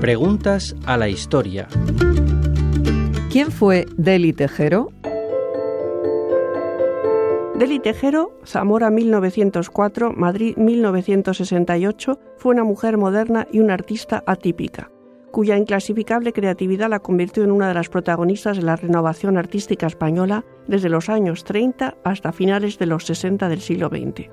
Preguntas a la historia. ¿Quién fue Deli Tejero? Deli Tejero, Zamora 1904, Madrid 1968, fue una mujer moderna y una artista atípica, cuya inclasificable creatividad la convirtió en una de las protagonistas de la renovación artística española desde los años 30 hasta finales de los 60 del siglo XX.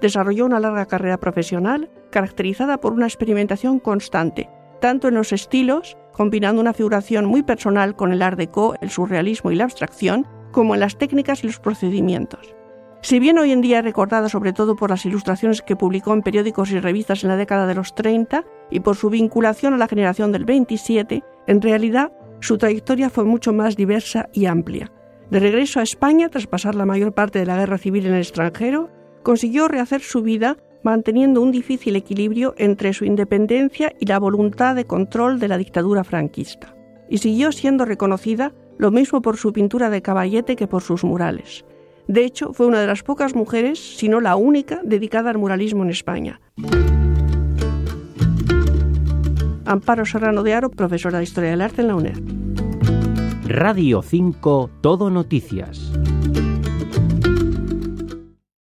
Desarrolló una larga carrera profesional caracterizada por una experimentación constante, tanto en los estilos, combinando una figuración muy personal con el art déco, el surrealismo y la abstracción, como en las técnicas y los procedimientos. Si bien hoy en día es recordada sobre todo por las ilustraciones que publicó en periódicos y revistas en la década de los 30 y por su vinculación a la generación del 27, en realidad su trayectoria fue mucho más diversa y amplia. De regreso a España, tras pasar la mayor parte de la guerra civil en el extranjero, consiguió rehacer su vida manteniendo un difícil equilibrio entre su independencia y la voluntad de control de la dictadura franquista. Y siguió siendo reconocida lo mismo por su pintura de caballete que por sus murales. De hecho, fue una de las pocas mujeres, si no la única, dedicada al muralismo en España. Amparo Serrano de Aro, profesora de Historia del Arte en la UNED. Radio 5 Todo Noticias.